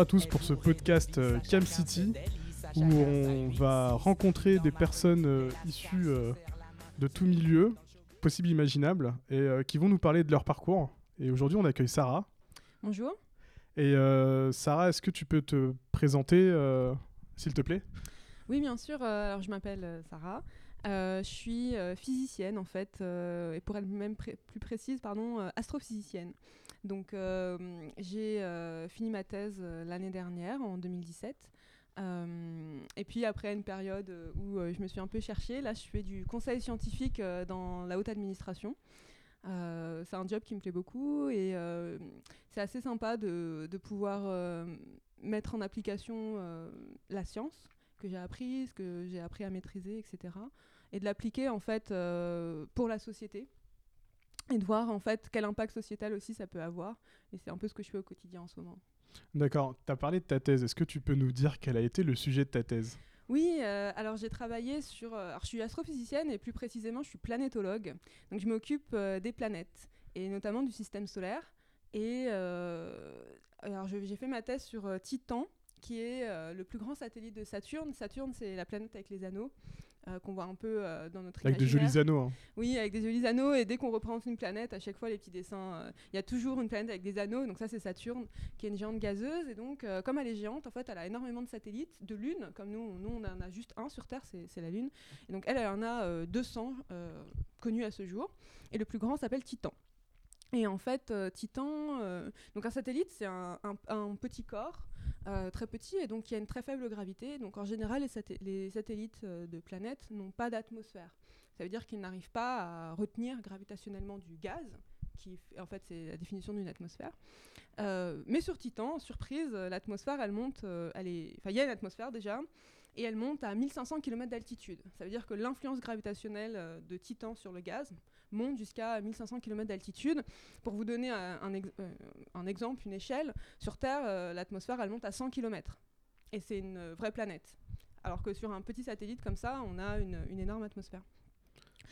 À tous pour ce podcast euh, Cam City où on va rencontrer des personnes euh, issues euh, de tout milieu, possible imaginable, et euh, qui vont nous parler de leur parcours. Et aujourd'hui, on accueille Sarah. Bonjour. Et Sarah, est-ce que tu peux te présenter, s'il te plaît? Oui, bien sûr. alors, je m'appelle Sarah. Je suis physicienne, en fait, et pour être même plus précise, pardon, astrophysicienne. Donc, euh, j'ai euh, fini ma thèse euh, l'année dernière, en 2017. Euh, et puis, après une période où je me suis un peu cherchée, là, je fais du conseil scientifique dans la haute administration. C'est un job qui me plaît beaucoup et c'est assez sympa de, de pouvoir mettre en application la science que j'ai apprise, que j'ai appris à maîtriser, etc. Et de l'appliquer en fait pour la société et de voir en fait quel impact sociétal aussi ça peut avoir. Et c'est un peu ce que je fais au quotidien en ce moment. D'accord, tu as parlé de ta thèse. Est-ce que tu peux nous dire quel a été le sujet de ta thèse? Oui, euh, alors j'ai travaillé sur. euh, alors je suis astrophysicienne et plus précisément je suis planétologue. Donc je m'occupe euh, des planètes et notamment du système solaire. Et euh, alors j'ai fait ma thèse sur Titan, qui est le plus grand satellite de Saturne. Saturne, c'est la planète avec les anneaux. Euh, qu'on voit un peu euh, dans notre Avec de imaginaire. jolis anneaux. hein. Oui, avec des jolis anneaux. Et dès qu'on représente une planète, à chaque fois, les petits dessins, euh, il y a toujours une planète avec des anneaux. Donc ça, c'est Saturne, qui est une géante gazeuse. Et donc, comme elle est géante, en fait, elle a énormément de satellites, de lunes. Comme nous, nous on en a juste un sur Terre, c'est la Lune. Et donc, elle, elle en a euh, 200 euh, connus à ce jour. Et le plus grand s'appelle Titan. Et en fait, Titan, donc un satellite, c'est un, un- un petit corps euh, très petit et donc il y a une très faible gravité. Donc en général, les, satellites euh, de planètes n'ont pas d'atmosphère. Ça veut dire qu'ils n'arrivent pas à retenir gravitationnellement du gaz, qui en fait c'est la définition d'une atmosphère. Euh, mais sur Titan, surprise, l'atmosphère, elle monte, elle est, il y a une atmosphère déjà, et elle monte à 1500 km d'altitude. Ça veut dire que l'influence gravitationnelle de Titan sur le gaz monte jusqu'à 1500 km d'altitude. Pour vous donner euh, un exemple, une échelle, sur Terre, euh, l'atmosphère, elle monte à 100 km. Et c'est une euh, vraie planète. Alors que sur un petit satellite comme ça, on a une, énorme atmosphère.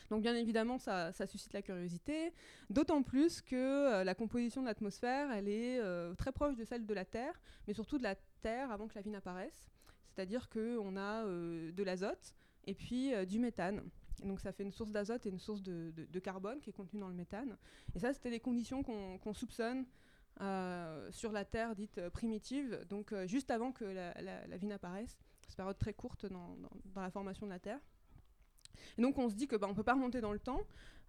Donc bien évidemment, ça, suscite la curiosité, d'autant plus que la composition de l'atmosphère, elle est très proche de celle de la Terre, mais surtout de la Terre avant que la vie n'apparaisse. C'est-à-dire qu'on a de l'azote et puis du méthane. Donc ça fait une source d'azote et une source de, carbone qui est contenue dans le méthane. Et ça, c'était les conditions qu'on soupçonne euh, sur la Terre dite euh, primitive, donc euh, juste avant que la, vie n'apparaisse. C'est une période très courte dans la formation de la Terre. Et donc on se dit que bah, on peut pas remonter dans le temps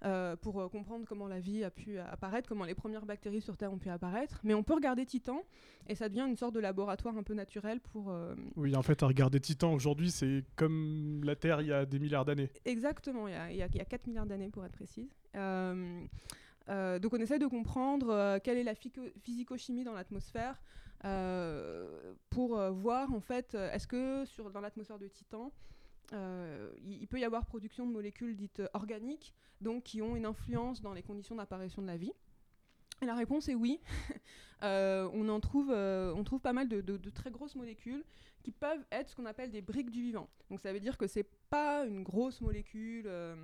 euh, pour euh, comprendre comment la vie a pu apparaître, comment les premières bactéries sur Terre ont pu apparaître, mais on peut regarder Titan et ça devient une sorte de laboratoire un peu naturel pour euh, Oui, en fait, à regarder Titan aujourd'hui, c'est comme la Terre il y a des milliards d'années. Exactement, il y a, il y a- il y a 4 milliards d'années pour être précise. Euh, donc on essaie de comprendre euh, quelle est la physico-chimie dans l'atmosphère euh, pour voir en fait est-ce que sur, dans l'atmosphère de Titan euh, il, peut y avoir production de molécules dites euh, organiques donc qui ont une influence dans les conditions d'apparition de la vie. Et la réponse est oui. Euh, on en trouve, on trouve pas mal de très grosses molécules qui peuvent être ce qu'on appelle des briques du vivant. Donc ça veut dire que c'est pas une grosse molécule euh,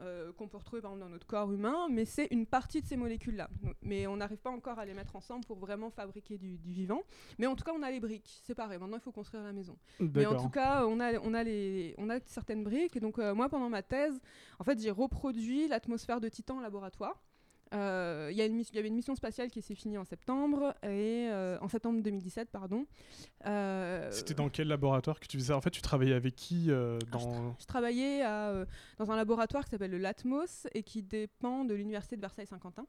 euh, qu'on peut retrouver par exemple dans notre corps humain, mais c'est une partie de ces molécules-là. Mais on n'arrive pas encore à les mettre ensemble pour vraiment fabriquer du, du vivant. Mais en tout cas, on a les briques séparées. Maintenant, il faut construire la maison. Mais en tout cas, on a, on a, les, on a certaines briques. Et donc, euh, moi, pendant ma thèse, en fait, j'ai reproduit l'atmosphère de Titan en laboratoire. Euh, Il y, avait une mission spatiale qui s'est finie en septembre, et, euh, en septembre 2017, pardon. Euh, C'était dans quel laboratoire que tu faisais En fait, tu travaillais avec qui dans... Je travaillais à, dans un laboratoire qui s'appelle le LATMOS et qui dépend de l'université de Versailles-Saint-Quentin,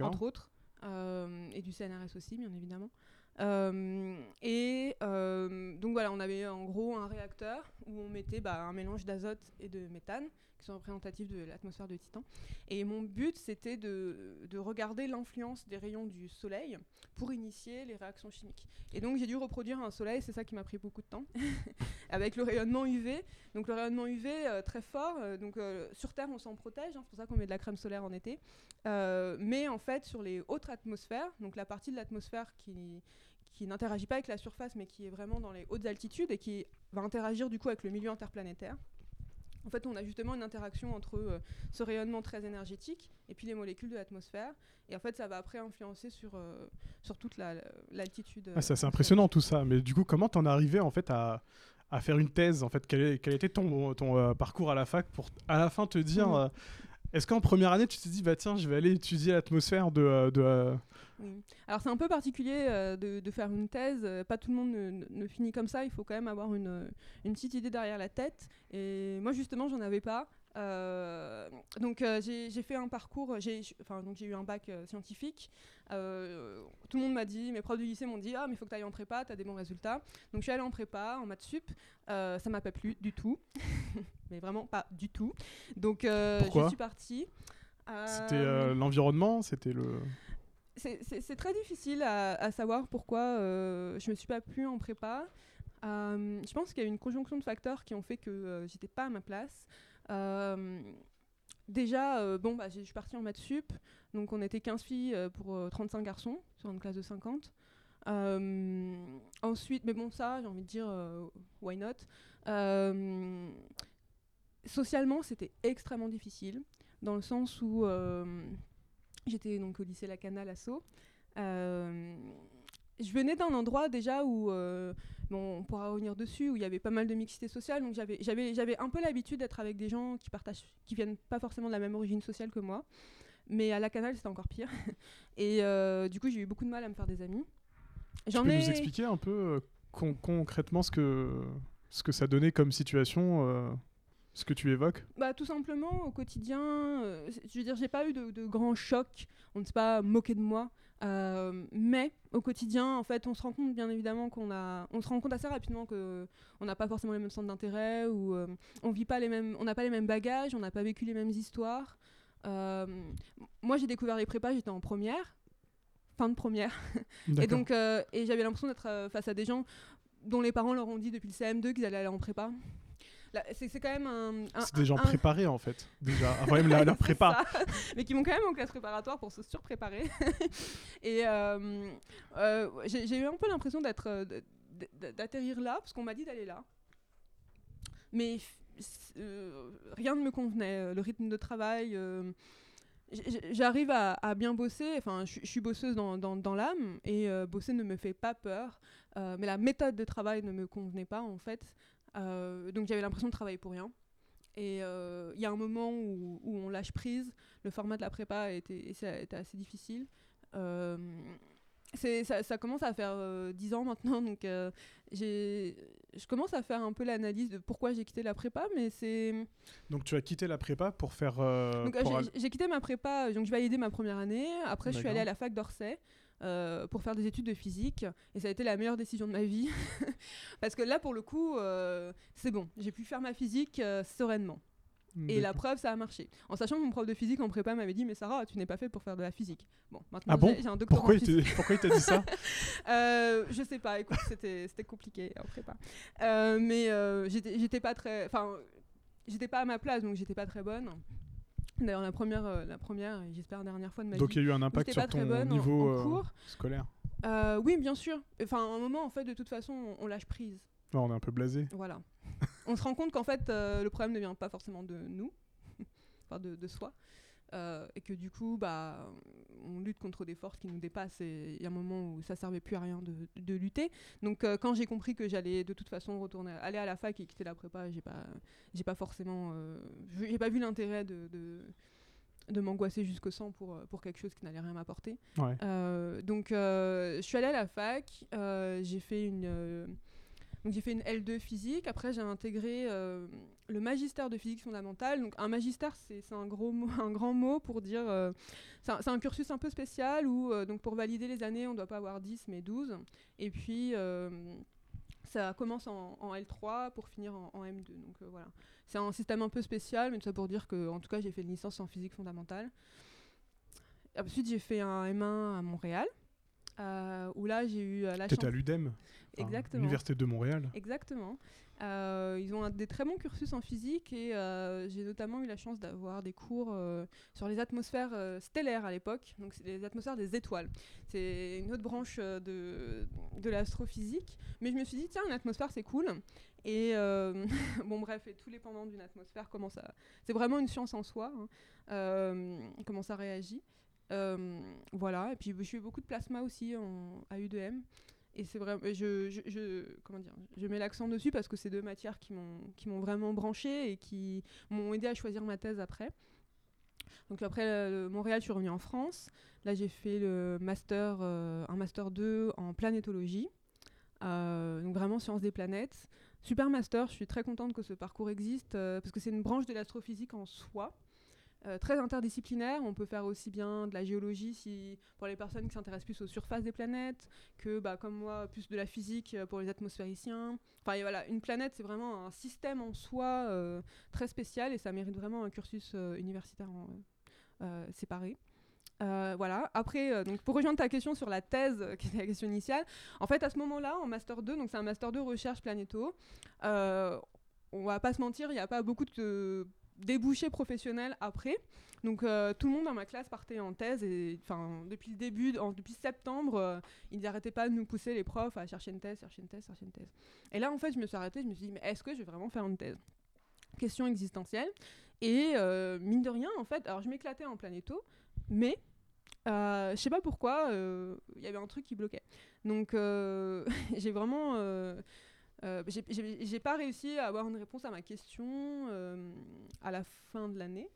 entre autres, et du CNRS aussi, bien évidemment. Et donc voilà, on avait en gros un réacteur où on mettait bah, un mélange d'azote et de méthane, qui sont représentatifs de l'atmosphère de Titan. Et mon but, c'était de, de regarder l'influence des rayons du Soleil pour initier les réactions chimiques. Et donc j'ai dû reproduire un Soleil, c'est ça qui m'a pris beaucoup de temps, avec le rayonnement UV. Donc le rayonnement UV euh, très fort. euh, donc euh, sur Terre, on s'en protège, hein, c'est pour ça qu'on met de la crème solaire en été. Mais en fait, sur les autres atmosphères, donc la partie de l'atmosphère qui qui n'interagit pas avec la surface, mais qui est vraiment dans les hautes altitudes et qui va interagir du coup avec le milieu interplanétaire. En fait, on a justement une interaction entre euh, ce rayonnement très énergétique et puis les molécules de l'atmosphère. Et en fait, ça va après influencer sur, euh, sur toute la- l'altitude. Ah, c'est euh, impressionnant tout ça. Mais du coup, comment t'en es arrivé en fait à, à faire une thèse en fait? Quel, est- quel était ton, ton euh, parcours à la fac pour à la fin te dire Mhm. Est-ce qu'en première année tu t'es dit bah tiens je vais aller étudier l'atmosphère de, euh, euh. Alors c'est un peu particulier euh, de, faire une thèse. Pas tout le monde ne- ne finit comme ça. Il faut quand même avoir une, une petite idée derrière la tête. Et moi justement, j'en avais pas. Euh, donc euh, j'ai fait un parcours. J'ai enfin donc j'ai eu un bac euh, scientifique. Tout le monde m'a dit, mes profs du lycée m'ont dit ah mais il faut que tu ailles en prépa, tu as des bons résultats. Donc je suis allée en prépa, en maths sup. Ça m'a pas plu du tout, mais vraiment pas du tout. Donc je suis partie. c'était l'environnement c'était le c'est- très difficile à, à savoir pourquoi je me suis pas plu en prépa. Je pense qu'il y a eu une conjonction de facteurs qui ont fait que j'étais pas à ma place. Euh, déjà, euh, bon, bah, je suis partie en maths sup, donc on était 15 filles euh, pour euh, 35 garçons sur une classe de 50. Euh, ensuite, mais bon, ça, j'ai envie de dire, why not? Socialement, c'était extrêmement difficile, dans le sens où j'étais donc au lycée La Canale à Sceaux. Je venais d'un endroit déjà où, bon, on pourra revenir dessus, où il y avait pas mal de mixité sociale, donc j'avais, un peu l'habitude d'être avec des gens qui partagent, qui viennent pas forcément de la même origine sociale que moi. Mais à la Canale, c'était encore pire. Et euh, du coup, j'ai eu beaucoup de mal à me faire des amis. tu J'en peux ai. nous expliquer un peu euh, con- concrètement ce que ce que ça donnait comme situation euh, ce que tu évoques? Bah, tout simplement, au quotidien, euh, je veux dire, j'ai pas eu de, de grands chocs, on ne s'est pas moqué de moi, euh, mais au quotidien, en fait, on se rend compte, bien évidemment, qu'on a, on se rend compte assez rapidement que on n'a pas forcément les mêmes centres d'intérêt, ou euh, on vit pas les mêmes, on n'a pas les mêmes bagages, on n'a pas vécu les mêmes histoires. Euh, moi, j'ai découvert les prépas, j'étais en première, fin de première, et donc, et j'avais l'impression d'être face à des gens dont les parents leur ont dit depuis le CM2 qu'ils allaient aller en prépa. C'est quand même un. un- c'est des gens un- préparés en fait déjà avant même la, prépa mais qui vont quand même en classe préparatoire pour se surpréparer. et euh, euh, j'ai eu un peu l'impression d'être euh, d'atterrir là parce qu'on m'a dit d'aller là. Mais euh, rien ne me convenait, le rythme de travail. J'arrive à, à bien bosser, enfin je, je suis bosseuse dans, dans, dans l'âme et euh, bosser ne me fait pas peur, euh, mais la méthode de travail ne me convenait pas en fait. Euh, donc j'avais l'impression de travailler pour rien. Et euh, il y a un moment où, où on lâche prise. Le format de la prépa était, assez difficile. Euh, ça, ça commence à faire euh, 10 ans maintenant, donc je commence à faire un peu l'analyse de pourquoi j'ai quitté la prépa, mais c'est... donc tu as quitté la prépa pour faire j'ai- quitté ma prépa, donc je validais ma première année. Après, je suis allée à la fac d'Orsay euh, pour faire des études de physique. Et ça a été la meilleure décision de ma vie. Parce que là, pour le coup, euh, c'est bon. J'ai pu faire ma physique euh, sereinement. Et la preuve, ça a marché. En sachant que mon prof de physique en prépa m'avait dit Mais Sarah, tu n'es pas fait pour faire de la physique. Bon, maintenant, Ah bon j'ai un doctorat pourquoi en il physique. t'a- pourquoi il t'a dit ça Euh, je sais pas, écoute, c'était compliqué en prépa. Euh, mais euh, j'étais pas très. Enfin, j'étais pas à ma place, donc j'étais pas très bonne. D'ailleurs, la première, euh, la première et j'espère dernière fois de ma donc vie. il y a eu un impact sur ton en- niveau en, euh, cours. scolaire Euh, oui, bien sûr. Enfin, à un moment, en fait, de toute façon, on, on lâche prise. On est un peu blasé Voilà. on se rend compte qu'en fait, le problème ne vient pas forcément de nous, enfin de, de soi. euh, et que du coup, bah, on lutte contre des forces qui nous dépassent et il y a un moment où ça servait plus à rien de, de lutter. Donc euh, quand j'ai compris que j'allais de toute façon retourner, aller à la fac et quitter la prépa, j'ai pas, j'ai pas forcément, euh, j'ai pas vu l'intérêt de, de, de m'angoisser jusqu'au sang pour, euh, pour quelque chose qui n'allait rien m'apporter. ouais Euh, donc, euh, je suis allée à la fac. euh, j'ai fait une, donc j'ai fait une L2 physique. Après, j'ai intégré euh, le magistère de physique fondamentale. Donc, un magistère, c'est un un grand mot pour dire. euh, c'est un, cursus un peu spécial où, euh, donc, pour valider les années, on ne doit pas avoir 10 mais 12. Et puis. ça commence en, en L3 pour finir en, en M2. Donc voilà. C'est un système un peu spécial, mais tout ça pour dire que, en tout cas, j'ai fait une licence en physique fondamentale. Ensuite, j'ai fait un M1 à Montréal, euh, où là, j'ai eu euh, la chance. à l'UDEM enfin, Exactement. Université de Montréal Exactement. Euh, ils ont un, des très bons cursus en physique et euh, j'ai notamment eu la chance d'avoir des cours sur les atmosphères stellaires à l'époque, donc c'est les atmosphères des étoiles. C'est une autre branche de, de l'astrophysique, mais je me suis dit tiens une atmosphère c'est cool et bon bref et tous les pendants d'une atmosphère comment ça c'est vraiment une science en soi hein, comment ça réagit voilà et puis je fais beaucoup de plasma aussi à U2M et c'est vrai, je, comment dire, je mets l'accent dessus parce que c'est deux matières qui m'ont, vraiment branché et qui m'ont aidé à choisir ma thèse après. Donc après Montréal, je suis revenue en France. Là, j'ai fait le master, euh, un master 2 en planétologie, euh, donc vraiment sciences des planètes. Super master, je suis très contente que ce parcours existe euh, parce que c'est une branche de l'astrophysique en soi. Euh, très interdisciplinaire. On peut faire aussi bien de la géologie si, pour les personnes qui s'intéressent plus aux surfaces des planètes, que bah, comme moi, plus de la physique euh, pour les atmosphériciens. Enfin voilà, une planète, c'est vraiment un système en soi euh, très spécial et ça mérite vraiment un cursus universitaire séparé. voilà. Après, donc pour rejoindre ta question sur la thèse, qui était la question initiale, en fait, à ce moment-là, en master 2, donc c'est un master 2 recherche planéto, on va pas se mentir, il n'y a pas beaucoup de débouché professionnel après. Donc euh, tout le monde dans ma classe partait en thèse et enfin depuis le début, depuis septembre, euh, ils n'arrêtaient pas de nous pousser les profs à chercher une thèse, chercher une thèse, chercher une thèse. Et là en fait je me suis arrêtée, je me suis dit mais est-ce que je vais vraiment faire une thèse? Question existentielle. Et euh, mine de rien en fait, alors je m'éclatais en planéto, mais je sais pas pourquoi, il y avait un truc qui bloquait. Donc j'ai vraiment euh, j'ai pas réussi à avoir une réponse à ma question euh, à la fin de l'année.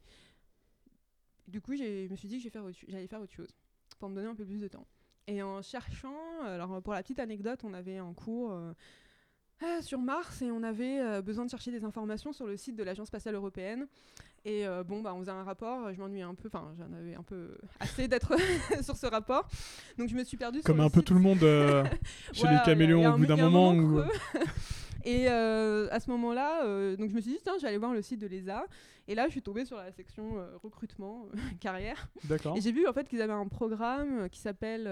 Du coup, je me suis dit que j'allais faire, autre chose pour me donner un peu plus de temps. Et en cherchant, alors pour la petite anecdote, on avait en cours euh, ah, sur Mars et on avait euh, besoin de chercher des informations sur le site de l'Agence spatiale européenne. Et euh, bon, bah, on faisait un rapport, je m'ennuyais un peu, enfin j'en avais un peu assez d'être sur ce rapport. Donc je me suis perdue Comme un peu tout le monde chez les caméléons au bout d'un moment. moment Et euh, à ce moment-là, euh, donc je me suis dit, tiens, j'allais voir le site de l'ESA. Et là, je suis tombée sur la section euh, recrutement, carrière. D'accord. Et j'ai vu en fait qu'ils avaient un programme qui s'appelle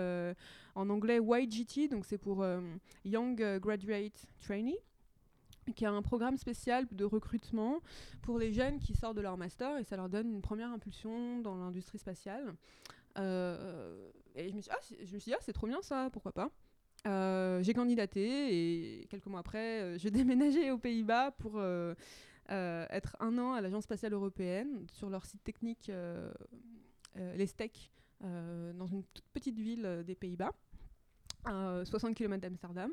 en anglais YGT, donc c'est pour Young Graduate Trainee qui a un programme spécial de recrutement pour les jeunes qui sortent de leur master et ça leur donne une première impulsion dans l'industrie spatiale. et je me suis, ah, je me suis dit, ah, c'est trop bien ça, pourquoi pas euh, j'ai candidaté et quelques mois après, euh, je déménageais aux Pays-Bas pour euh, être un an à l'Agence spatiale européenne sur leur site technique, les STEC, dans une toute petite ville des Pays-Bas, à 60 km d'Amsterdam.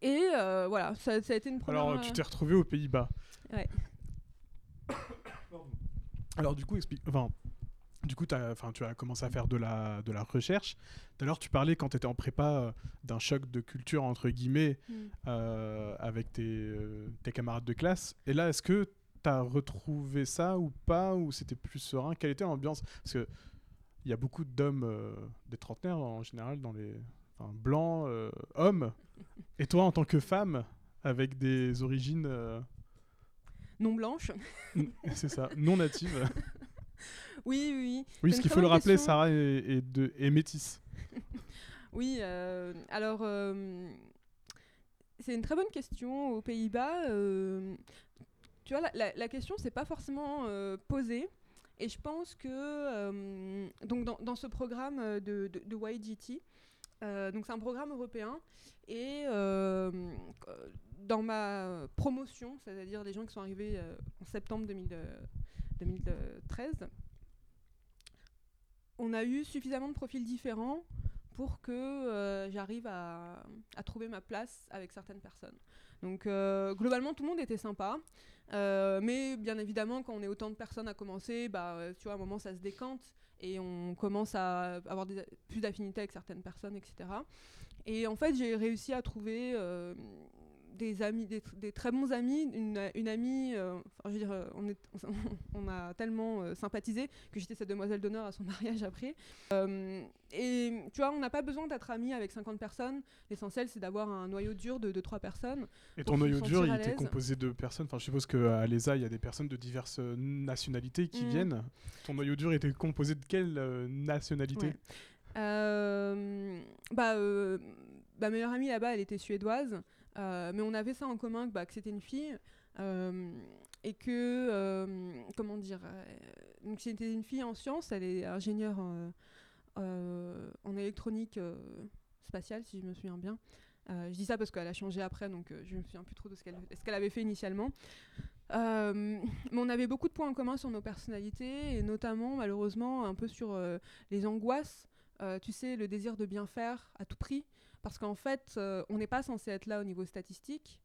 et voilà, ça, ça, a été une première. Alors, tu t'es retrouvé aux Pays-Bas. Ouais. Alors, du coup, explique. Enfin, du coup, as, tu as commencé à faire de la, de la recherche. D'ailleurs, tu parlais quand tu étais en prépa euh, d'un choc de culture, entre guillemets, mm. euh, avec tes, euh, tes, camarades de classe. Et là, est-ce que tu as retrouvé ça ou pas Ou c'était plus serein? Quelle était l'ambiance? Parce qu'il y a beaucoup d'hommes, des trentenaires en général, dans les blancs, hommes. Et toi, en tant que femme, avec des origines... Non blanches. C'est ça, non natives. Oui, oui. Oui, ce qu'il faut le rappeler, Sarah est, de, métisse. oui, euh, alors, euh, c'est une très bonne question. Aux Pays-Bas, euh, tu vois, la, la, question, c'est pas forcément posée. Et je pense que, donc dans, ce programme de, de, YGT, donc c'est un programme européen, et dans ma promotion, c'est-à-dire des gens qui sont arrivés en septembre 2013, on a eu suffisamment de profils différents pour que euh, j'arrive à, trouver ma place avec certaines personnes. Donc euh, globalement, tout le monde était sympa. Euh, mais bien évidemment, quand on est autant de personnes à commencer, bah, tu vois, à un moment, ça se décante et on commence à avoir plus d'affinité avec certaines personnes, etc. Et en fait, j'ai réussi à trouver des amis, des, très bons amis, une, amie, euh, je veux dire, euh, on, est, on, a tellement euh, sympathisé que j'étais sa demoiselle d'honneur à son mariage après. et tu vois, on n'a pas besoin d'être amis avec 50 personnes. L'essentiel, c'est d'avoir un noyau dur de, de 3 personnes. Et ton noyau dur, il était composé de personnes. Enfin, je suppose qu'à l'ESA, il y a des personnes de diverses nationalités qui mm. viennent. Ton noyau dur était composé de quelle nationalité? Bah, Ma meilleure amie là-bas, elle était suédoise. Mais on avait ça en commun, bah, que c'était une fille. et que, comment dire, donc c'était une fille en sciences, elle est ingénieure en électronique spatiale, si je me souviens bien. je dis ça parce qu'elle a changé après, donc je me souviens plus trop de ce qu'elle avait fait initialement. Euh, mais on avait beaucoup de points en commun sur nos personnalités, et notamment, malheureusement, un peu sur euh, les angoisses, euh, tu sais, le désir de bien faire à tout prix, parce qu'en fait, on n'est pas censé être là au niveau statistique.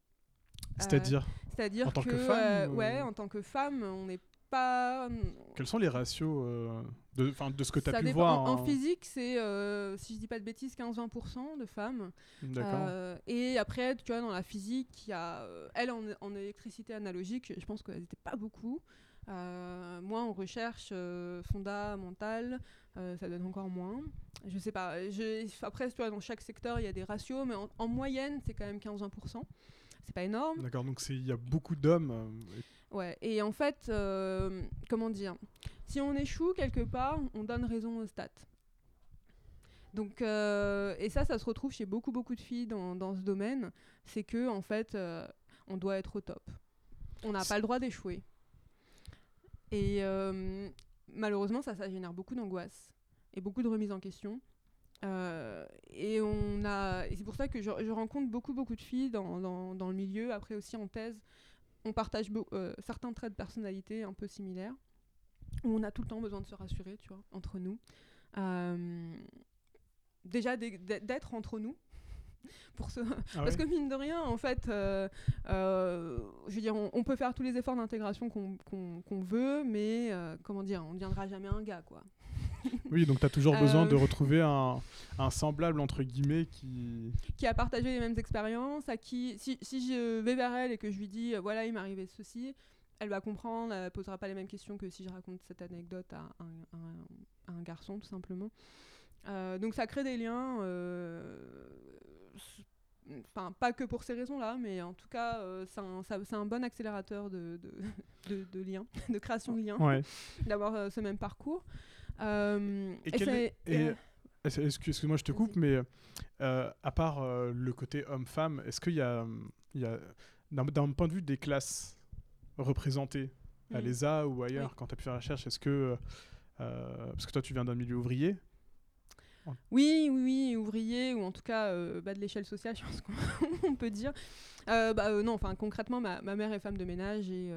C'est-à-dire C'est-à-dire que, que femme, ouais, en tant que femme, on n'est pas. Quels sont les ratios euh, de, de ce que tu as pu dépend. voir en, physique, c'est, euh, si je dis pas de bêtises, 15-20% de femmes. Euh, et après, tu vois, dans la physique, il y a. elle, en, électricité analogique, je pense qu'elles n'étaient pas beaucoup. Moi, en recherche fondamentale, ça donne encore moins. Je sais pas. après, tu vois, dans chaque secteur, il y a des ratios, mais en, en moyenne, c'est quand même 15-20%. C'est pas énorme. D'accord, donc il y a beaucoup d'hommes. Ouais, et en fait, euh, comment dire Si on échoue quelque part, on donne raison aux stats. Donc, euh, et ça, ça se retrouve chez beaucoup, beaucoup de filles dans, dans ce domaine. C'est que, en fait, euh, on doit être au top. On n'a pas le droit d'échouer. Et malheureusement, ça, ça génère beaucoup d'angoisse et beaucoup de remise en question. et on a, c'est pour ça que je, rencontre beaucoup, beaucoup de filles dans, dans, dans, le milieu, après aussi en thèse, on partage euh, certains traits de personnalité un peu similaires, où on a tout le temps besoin de se rassurer, tu vois, entre nous. Euh, déjà d'être entre nous. Pour ce... Ah Parce que mine de rien, en fait, euh, je veux dire, on, peut faire tous les efforts d'intégration qu'on veut, mais comment dire, on ne deviendra jamais un gars, quoi. oui, donc tu as toujours besoin de euh, retrouver un, semblable, entre guillemets, qui... Qui a partagé les mêmes expériences, à qui, si, si, je vais vers elle et que je lui dis, euh, voilà, il m'est arrivé ceci, elle va comprendre, elle posera pas les mêmes questions que si je raconte cette anecdote à un, un, garçon, tout simplement. Euh, donc ça crée des liens, enfin pas que pour ces raisons-là, mais en tout cas c'est un, un, bon accélérateur de, de, de, liens, de création de liens, d'avoir ce même parcours. Euh, et, Excuse-moi, je te coupe, mais euh, à part euh, le côté homme-femme, est-ce qu'il y a, il y a d'un point de vue des classes représentées à mm. l'ESA ou ailleurs, quand tu as pu faire la recherche, est-ce que. parce que toi, tu viens d'un milieu ouvrier oui, oui, oui, ouvrier, ou en tout cas bas de l'échelle sociale, je pense qu'on peut dire. bah, non, enfin concrètement, ma, ma, mère est femme de ménage et,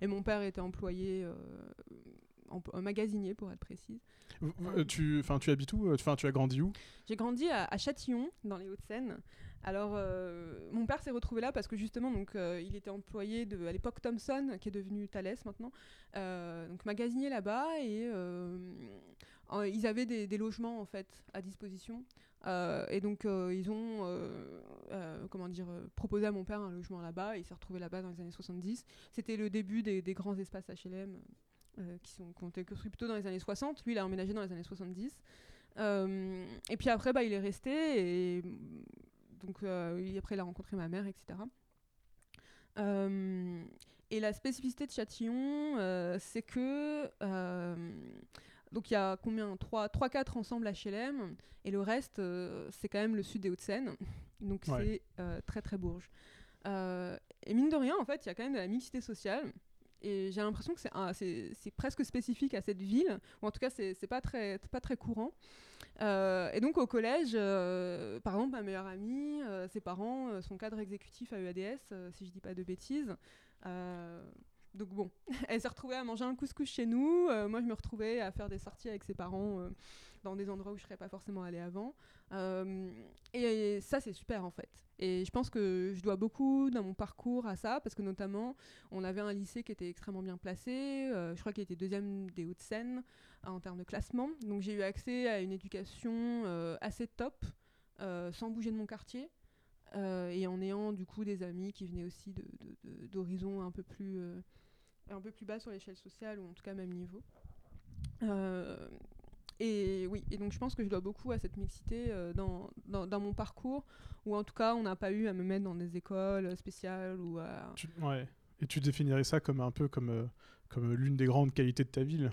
et mon père était employé un magasinier pour être précise. Euh, tu, tu habites où Enfin, tu as grandi où? J'ai grandi à, Châtillon, dans les Hauts-de-Seine. Alors, euh, mon père s'est retrouvé là parce que justement, donc, euh, il était employé de, à l'époque Thomson, qui est devenu Thales maintenant, donc magasinier là-bas, et ils avaient des, logements en fait à disposition. et donc, ils ont comment dire, proposé à mon père un logement là-bas, il s'est retrouvé là-bas dans les années 70. C'était le début des, grands espaces HLM euh, qui, sont, ont construits plutôt dans les années 60. Lui, il a emménagé dans les années 70. Euh, et puis après, bah, il est resté. Et donc, euh, après, il a rencontré ma mère, etc. et la spécificité de Châtillon, c'est que. Donc, il y a combien? 3-4 ensembles HLM. Et le reste, c'est quand même le sud des Hauts-de-Seine. Donc, c'est très, très bourge. et mine de rien, en fait, il y a quand même de la mixité sociale. Et j'ai l'impression que c'est presque spécifique à cette ville, ou en tout cas, c'est pas très, pas très courant. Euh, et donc au collège, euh, par exemple, ma meilleure amie, euh, ses parents sont cadres exécutifs à EADS, si je dis pas de bêtises. Donc bon, elle s'est retrouvée à manger un couscous chez nous. moi, je me retrouvais à faire des sorties avec ses parents dans des endroits où je serais pas forcément allée avant. et ça, c'est super en fait. Et je pense que je dois beaucoup dans mon parcours à ça, parce que notamment, on avait un lycée qui était extrêmement bien placé. Euh, je crois qu'il était deuxième des Hauts-de-Seine en termes de classement. Donc j'ai eu accès à une éducation euh, assez top, euh, sans bouger de mon quartier. et en ayant du coup des amis qui venaient aussi d'horizons un, peu plus, un peu plus bas sur l'échelle sociale, ou en tout cas même niveau. Et oui, et donc je pense que je dois beaucoup à cette mixité euh, dans, dans, mon parcours, ou en tout cas on n'a pas eu à me mettre dans des écoles spéciales ou à... ouais. Et tu définirais ça comme un peu comme, euh, comme l'une des grandes qualités de ta ville?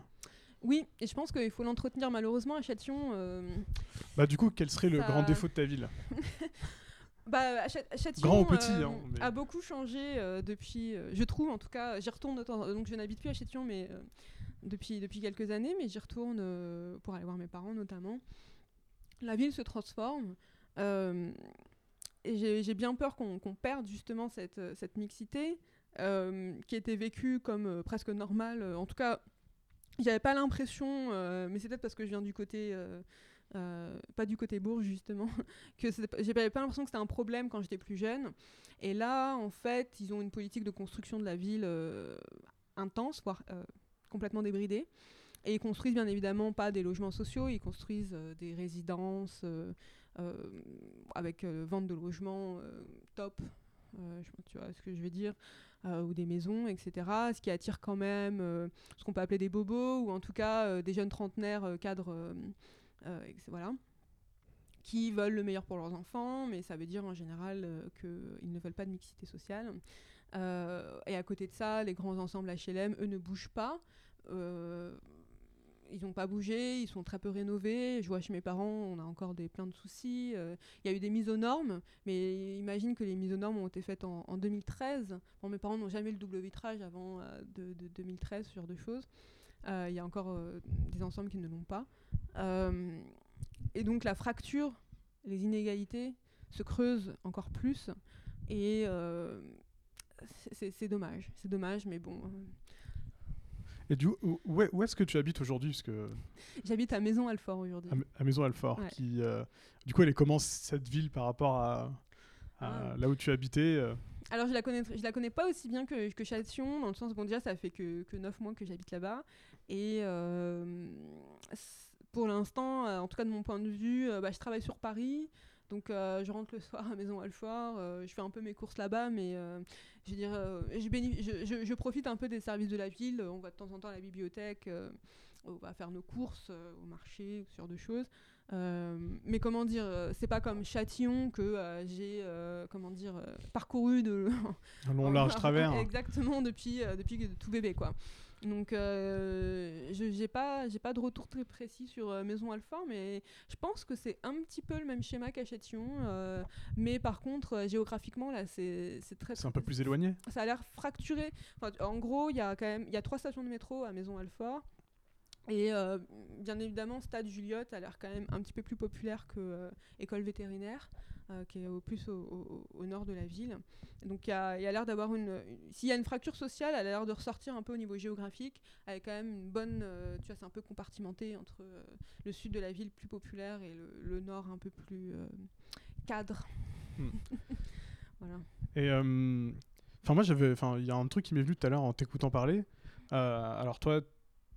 Oui, et je pense qu'il faut l'entretenir malheureusement à Châtillon. Euh, bah du coup, quel serait le grand défaut de ta ville? bah, Châtillon Grand ou petit, euh, hein, mais- a beaucoup changé euh, depuis, euh, je trouve en tout cas, j'y retourne de temps- donc je n'habite plus à Châtillon mais euh, depuis, depuis quelques années, mais j'y retourne euh, pour aller voir mes parents notamment. La ville se transforme euh, et j'ai bien peur qu'on qu'on perde justement cette, euh, cette mixité euh, qui était vécue comme euh, presque normale. En tout cas, j'avais pas l'impression, euh, mais c'est peut-être parce que je viens du côté... euh, pas du côté bourge justement, que j'avais pas l'impression que c'était un problème quand j'étais plus jeune. Et là, en fait, ils ont une politique de construction de la ville euh, intense, voire euh, complètement débridée. Et ils construisent bien évidemment pas des logements sociaux, ils construisent des résidences avec vente de logements top, tu vois ce que je veux dire, ou des maisons, etc. Ce qui attire quand même ce qu'on peut appeler des bobos, ou en tout cas des jeunes trentenaires cadres, c'est- voilà, qui veulent le meilleur pour leurs enfants, mais ça veut dire en général euh, qu'ils ne veulent pas de mixité sociale. Euh, et à côté de ça, les grands ensembles HLM, eux, ne bougent pas. Euh, ils n'ont pas bougé, ils sont très peu rénovés. Je vois chez mes parents, on a encore des, plein de soucis. Euh, Il y a eu des mises aux normes, mais imagine que les mises aux normes ont été faites en, en 2013. Bon, mes parents n'ont jamais le double vitrage avant euh, de, de 2013, ce genre de choses. Euh, Il y a encore euh, des ensembles qui ne l'ont pas. Euh, et donc la fracture, les inégalités se creusent encore plus. Et euh, c'est- dommage. C'est dommage, mais bon. euh, Et du où, où est- où est-ce que tu habites aujourd'hui? Que J'habite à Maison Alfort aujourd'hui. à, Maison Alfort, Ouais. qui, euh, du coup, elle est comment cette ville par rapport à, à Ah. là où tu habitais euh? Alors je la connais, je la connais pas aussi bien que, que Châtillon, dans le sens bon déjà ça fait que, que 9 mois que j'habite là-bas. Et euh, pour l'instant, euh, en tout cas de mon point de vue, euh, bah, je travaille sur Paris. Donc euh, je rentre le soir à Maison Alfort, euh, je fais un peu mes courses là-bas, mais euh, je veux dire, je, bénéf- je, je- je profite un peu des services de la ville. On va de temps en temps à la bibliothèque, on va faire nos courses au marché, ce genre de choses. Mais comment dire, c'est pas comme Châtillon que j'ai, comment dire, parcouru de, long, large travers. Exactement, depuis, depuis tout bébé, quoi. Donc, euh, je j'ai pas, j'ai pas de retour très précis sur euh, Maison Alfort, mais je pense que c'est un petit peu le même schéma qu'à Châtillon. euh, mais par contre, euh, géographiquement, là, c'est c'est très. C'est un peu plus éloigné. Ça a l'air fracturé. Enfin, en gros, il y a quand même il y a trois stations de métro à Maison Alfort. Et euh, bien évidemment, Stade Juliotte a l'air quand même un petit peu plus populaire que euh, École vétérinaire, euh, qui est au plus au, au- au nord de la ville. Donc il y a, l'air d'avoir une... une- S'il y a une fracture sociale, elle a l'air de ressortir un peu au niveau géographique, avec quand même une bonne... tu vois, c'est un peu compartimenté entre le sud de la ville plus populaire et le, le nord un peu plus cadre. Hmm. voilà. Et enfin moi j'avais, enfin il y a un truc qui m'est venu tout à l'heure en t'écoutant parler. Alors toi,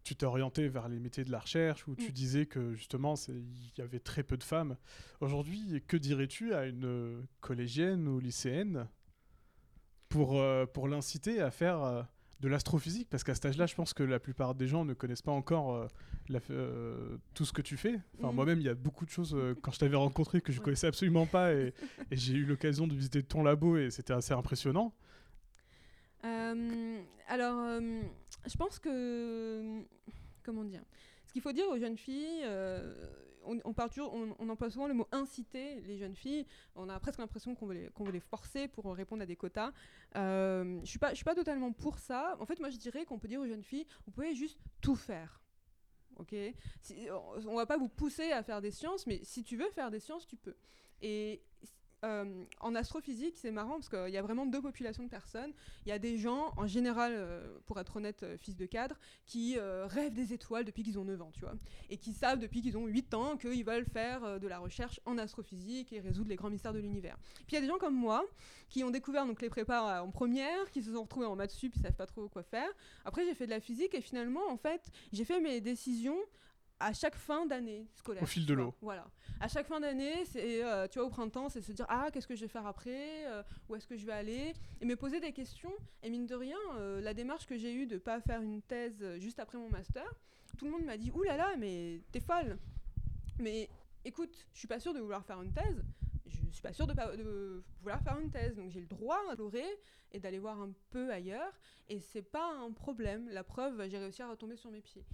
tu t'es orienté vers les métiers de la recherche où tu Mm. disais que justement il y avait très peu de femmes. Aujourd'hui, que dirais-tu à une euh, collégienne ou lycéenne pour euh, pour l'inciter à faire euh, de l'astrophysique? Parce qu'à cet âge-là, je pense que la plupart des gens ne connaissent pas encore euh, la- tout ce que tu fais. Enfin, Mhm. moi-même, il y a beaucoup de choses quand je t'avais rencontré que je Ouais. connaissais absolument pas et, et j'ai eu l'occasion de visiter ton labo et c'était assez impressionnant. Alors, je pense que. Comment dire Ce qu'il faut dire aux jeunes filles, euh, on, on, on, on emploie souvent le mot inciter les jeunes filles. On a presque l'impression qu'on veut, les- forcer pour répondre à des quotas. Euh, je ne suis, suis pas totalement pour ça. En fait, moi, je dirais qu'on peut dire aux jeunes filles vous pouvez juste tout faire. Ok? On ne va pas vous pousser à faire des sciences, mais si tu veux faire des sciences, tu peux. Et. Euh, en astrophysique, c'est marrant parce qu'il y a vraiment deux populations de personnes. Il y a des gens, en général, euh, pour être honnête, euh, fils de cadre, qui rêvent des étoiles depuis qu'ils ont 9 ans, tu vois. Et qui savent depuis qu'ils ont 8 ans qu'ils veulent faire de la recherche en astrophysique et résoudre les grands mystères de l'univers. Puis il y a des gens comme moi qui ont découvert donc, les prépas en première, qui se sont retrouvés en maths sup, ils savent pas trop quoi faire. Après, j'ai fait de la physique et finalement, en fait, j'ai fait mes décisions à chaque fin d'année scolaire. Au fil de l'eau. Voilà. À chaque fin d'année, c'est, euh, tu vois, au printemps, c'est se dire ah qu'est-ce que je vais faire après, euh, où est-ce que je vais aller, et me poser des questions. Et mine de rien, euh, la démarche que j'ai eue de pas faire une thèse juste après mon master, tout le monde m'a dit ouh là là, mais t'es folle. Mais écoute, je suis pas sûre de vouloir faire une thèse. Je suis pas sûre de, pas, de vouloir faire une thèse, donc j'ai le droit d'explorer et d'aller voir un peu ailleurs. Et c'est pas un problème. La preuve, j'ai réussi à retomber sur mes pieds.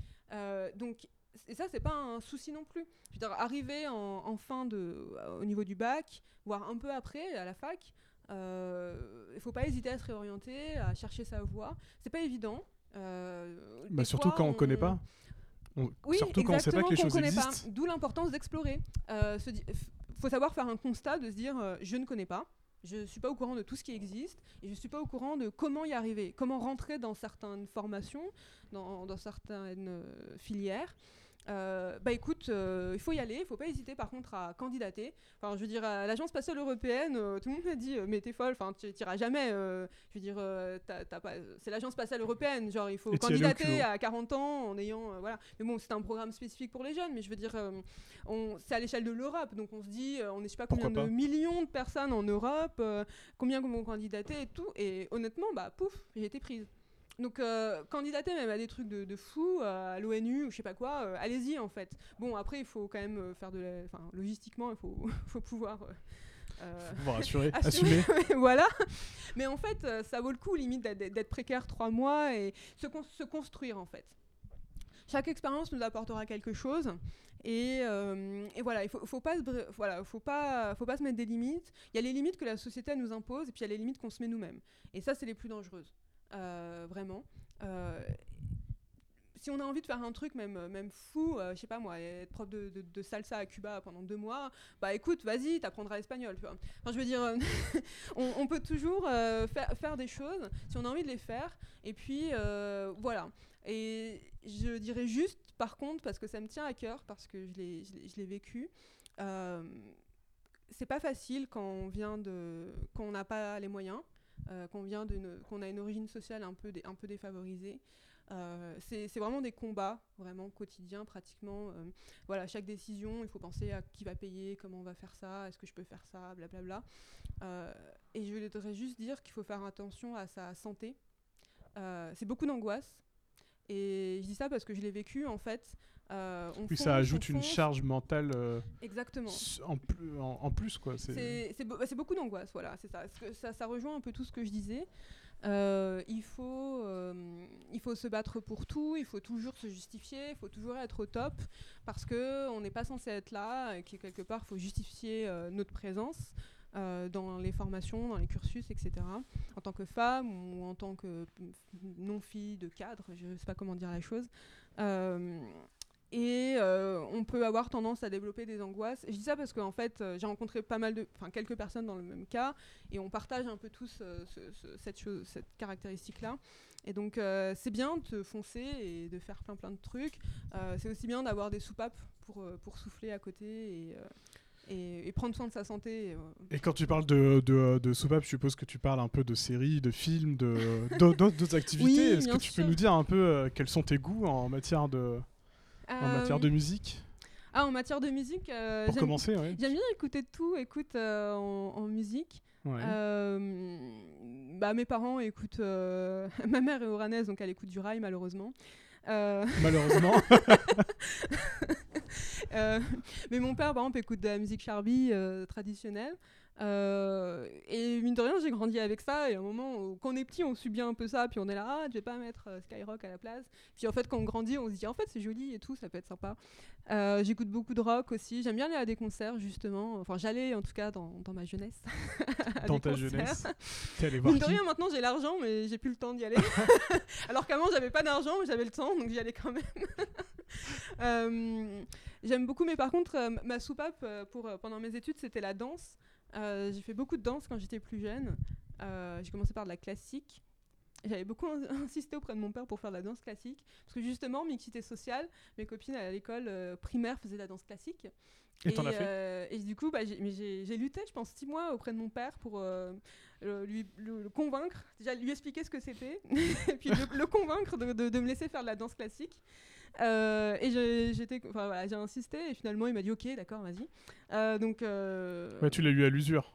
Donc et ça, c'est pas un souci non plus. Je veux dire, arriver en, en fin de, au niveau du bac, voire un peu après, à la fac, euh, il faut pas hésiter à se réorienter, à chercher sa voie. C'est pas évident. Euh, Bah, surtout fois, quand on connaît pas. On- Oui, surtout quand on sait pas que les choses existent. D'où l'importance d'explorer. Euh, di- f- faut savoir faire un constat, de se dire euh, je ne connais pas, je suis pas au courant de tout ce qui existe et je suis pas au courant de comment y arriver, comment rentrer dans certaines formations, dans, dans certaines euh, filières. Euh, bah écoute, euh, il faut y aller, il faut pas hésiter par contre à candidater. Enfin, je veux dire, à l'agence spatiale européenne, euh, tout le monde m'a dit, mais t'es folle, enfin, tu t'iras jamais. je veux dire, t'as- t'as pas, c'est l'agence spatiale européenne, genre il faut Et candidater à 40 ans en ayant, voilà. Mais bon, c'est un programme spécifique pour les jeunes, mais je veux dire, on, c'est à l'échelle de l'Europe, donc on se dit, on je sais pas combien Pourquoi de pas millions de personnes en Europe, combien vont candidater et tout, et honnêtement, bah pouf, j'ai été prise. Donc euh, candidater même à des trucs de, de fou, euh, à l'ONU ou je sais pas quoi, euh, allez-y en fait. Bon après il faut quand même faire de la... Enfin logistiquement il faut, faut pouvoir... euh, pouvoir assurer, assumer. voilà. Mais en fait, ça vaut le coup, limite, d'être- précaire trois mois et se, con- se construire, en fait. Chaque expérience nous apportera quelque chose. Et, euh, et voilà, il faut, faut pas, se voilà, faut pas, faut pas se mettre des limites. Il y a les limites que la société nous impose, et puis il y a les limites qu'on se met nous-mêmes. Et ça, c'est les plus dangereuses, vraiment. Euh, si on a envie de faire un truc même, même fou, euh, je sais pas moi, être prof de, salsa à Cuba pendant deux mois, bah écoute, vas-y, t'apprendras l'espagnol, tu vois. Enfin, je veux dire, euh, on, peut toujours euh, faire, des choses si on a envie de les faire. Et puis, euh, voilà. Et je dirais juste, par contre, parce que ça me tient à cœur, parce que je l'ai- je l'ai vécu, euh, c'est pas facile quand on vient de, quand on n'a pas les moyens, euh, qu'on vient d'une, qu'on a une origine sociale un peu, un peu défavorisée. Euh, c'est c'est vraiment des combats, vraiment quotidiens, pratiquement. euh, voilà, chaque décision, il faut penser à qui va payer, comment on va faire ça, est-ce que je peux faire ça, blablabla. Euh, et je voudrais juste dire qu'il faut faire attention à sa santé. Euh, c'est beaucoup d'angoisse. Et je dis ça parce que je l'ai vécu, en fait. Euh, on fonce, ça ajoute une charge mentale euh, Exactement. en, plus, en, en plus, quoi. C'est- C'est c'est be- c'est beaucoup d'angoisse, voilà, c'est ça. Ça. Ça rejoint un peu tout ce que je disais? Euh, il, faut, euh, il faut se battre pour tout, il faut toujours se justifier, il faut toujours être au top, parce qu'on n'est pas censé être là, et que quelque part, il faut justifier notre présence euh, dans les formations, dans les cursus, etc. En tant que femme ou en tant que non-fille de cadre, je ne sais pas comment dire la chose. Euh, et euh, on peut avoir tendance à développer des angoisses. Je dis ça parce qu'en fait, j'ai rencontré pas mal de, quelques personnes dans le même cas, et on partage un peu tous ce- ce- cette caractéristique-là. Et donc c'est bien de foncer et de faire plein plein de trucs. C'est aussi bien d'avoir des soupapes pour pour souffler à côté et, et prendre soin de sa santé. euh. Et quand tu parles de, de, de soupape, je suppose que tu parles un peu de séries, de films, d'autres activités. Oui, Est-ce que tu peux nous dire un peu euh, quels sont tes goûts en matière de, en matière de Euh, musique? Ah, en matière de musique, euh, Pour j'aime- commencer, ouais. J'aime bien écouter tout, écoute euh, en, en musique. Ouais. Euh, bah, mes parents écoutent. ma mère est oranaise, donc elle écoute du rail, malheureusement. Malheureusement. euh, mais mon père, par exemple, écoute de la musique charby euh, traditionnelle. Euh, et mine de rien, j'ai grandi avec ça. Et à un moment, quand on est petit, on subit un peu ça. Puis on est là, ah, je vais pas mettre euh, Skyrock à la place. Puis en fait, quand on grandit, on se dit, en fait, c'est joli et tout, ça peut être sympa. Euh, J'écoute beaucoup de rock aussi. J'aime bien aller à des concerts, justement. Enfin, j'allais en tout cas dans, dans ma jeunesse. Dans ta concerts. jeunesse. T'es allé voir Mine de rien, maintenant j'ai l'argent, mais j'ai plus le temps d'y aller. Alors qu'avant j'avais pas d'argent, mais j'avais le temps, donc j'y allais quand même. Euh, J'aime beaucoup, mais par contre, euh, ma soupape euh, pour, pendant mes études, c'était la danse. J'ai fait beaucoup de danse quand j'étais plus jeune. J'ai commencé par de la classique. J'avais beaucoup in- insisté auprès de mon père pour faire de la danse classique. Parce que justement, mixité sociale, mes copines à l'école euh, primaire faisaient de la danse classique. Et fait euh, et du coup, bah, j'ai lutté, je pense, six mois auprès de mon père pour euh, le- lui le, le convaincre, déjà lui expliquer ce que c'était, et puis le, le convaincre de, de- de me laisser faire de la danse classique. Euh, et j'ai j'étais- enfin, voilà, j'ai insisté, et finalement il m'a dit ok, d'accord, vas-y. Euh, donc, euh, Ouais, tu l'as eu à l'usure.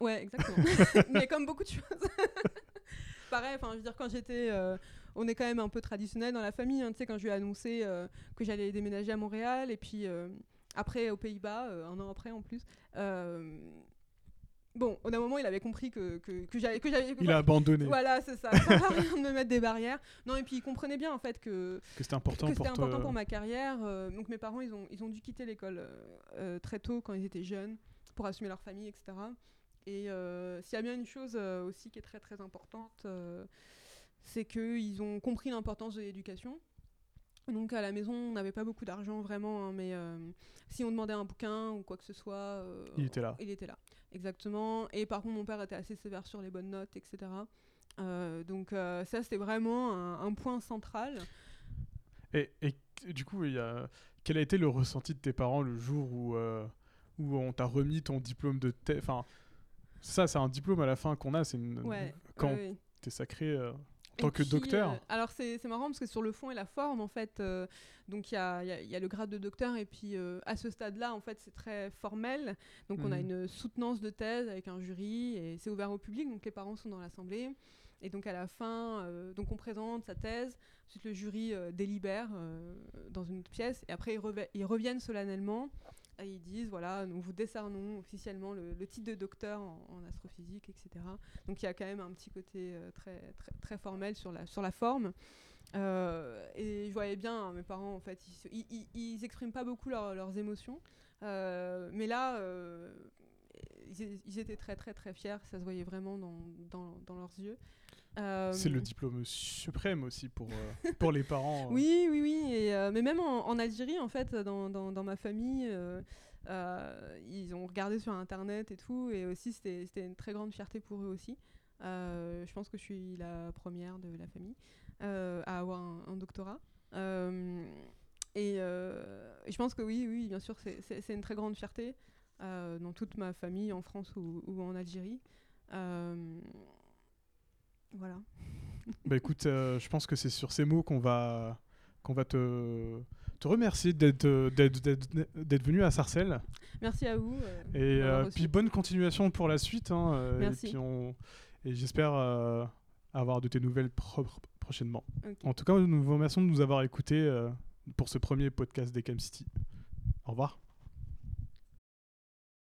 Ouais, exactement. Mais comme beaucoup de choses. Pareil, enfin, je veux dire, quand j'étais. euh, on est quand même un peu traditionnel dans la famille. hein, tu sais, quand je lui ai annoncé euh, que j'allais déménager à Montréal, et puis euh, après aux Pays-Bas, euh, un an après en plus. Bon, au d'un moment, il avait compris que, que, que j'avais. que j'avais- Il a abandonné. Voilà, c'est ça. Ça à rien de me mettre des barrières. Non, et puis il comprenait bien en fait que, Que c'était important que pour toi. important pour ma carrière. euh, donc mes parents, ils ont, ils ont dû quitter l'école euh, euh, très tôt quand ils étaient jeunes pour assumer leur famille, etc. Et euh, s'il y a bien une chose aussi qui est très très importante, c'est qu'ils ont compris l'importance de l'éducation. Donc à la maison, on n'avait pas beaucoup d'argent vraiment, hein, mais euh, si on demandait un bouquin ou quoi que ce soit, euh, Il était là. Il était là, exactement. Et par contre, mon père était assez sévère sur les bonnes notes, etc. Euh, donc euh, ça, c'était vraiment un, un point central. Et, et du coup, il y a... quel a été le ressenti de tes parents le jour où, euh, où on t'a remis ton diplôme de thèse Enfin, ça, c'est un diplôme à la fin qu'on a. C'est une... Ouais. quand ouais, ouais. t'es sacré tant que puis, docteur. euh, alors c'est marrant parce que sur le fond et la forme, en fait, euh, donc il y a, y a- il y a le grade de docteur et puis euh, à ce stade-là, en fait, c'est très formel. Donc on a Mhm. une soutenance de thèse avec un jury et c'est ouvert au public, donc les parents sont dans l'assemblée. Et donc à la fin, donc on présente sa thèse, ensuite le jury délibère dans une pièce et après ils reviennent solennellement ils disent voilà, nous vous décernons officiellement le, titre de docteur en, astrophysique, etc. Donc il y a quand même un petit côté euh, très, très, formel sur la, sur la forme. Euh, et je voyais bien hein, mes parents, en fait, ils, ils, pas beaucoup leur- leurs émotions. Euh, mais là, ils, ils étaient très, très, très fiers. Ça se voyait vraiment dans, dans, dans leurs yeux. Euh, C'est le diplôme suprême aussi pour, euh, pour les parents. euh. oui, oui, oui. Et, mais même en, en Algérie, en fait, dans, dans, ma famille, ils ont regardé sur Internet et tout. Et aussi, c'était c'était une très grande fierté pour eux aussi. Je pense que je suis la première de la famille à avoir un, un doctorat. Et, euh, je pense que oui, oui, bien sûr, c'est- une très grande fierté dans toute ma famille, en France ou, ou en Algérie. Euh, voilà. Bah écoute, euh, je pense que c'est sur ces mots qu'on va, qu'on va te, te remercier d'être, euh, venu à Sarcelles. Merci à vous. euh, Et euh, puis bonne continuation pour la suite. hein, euh, Merci. Et, puis on- et j'espère euh, avoir de tes nouvelles pro- prochainement. En tout cas, nous vous remercions de nous avoir écoutés euh, pour ce premier podcast des Cam City. Au revoir.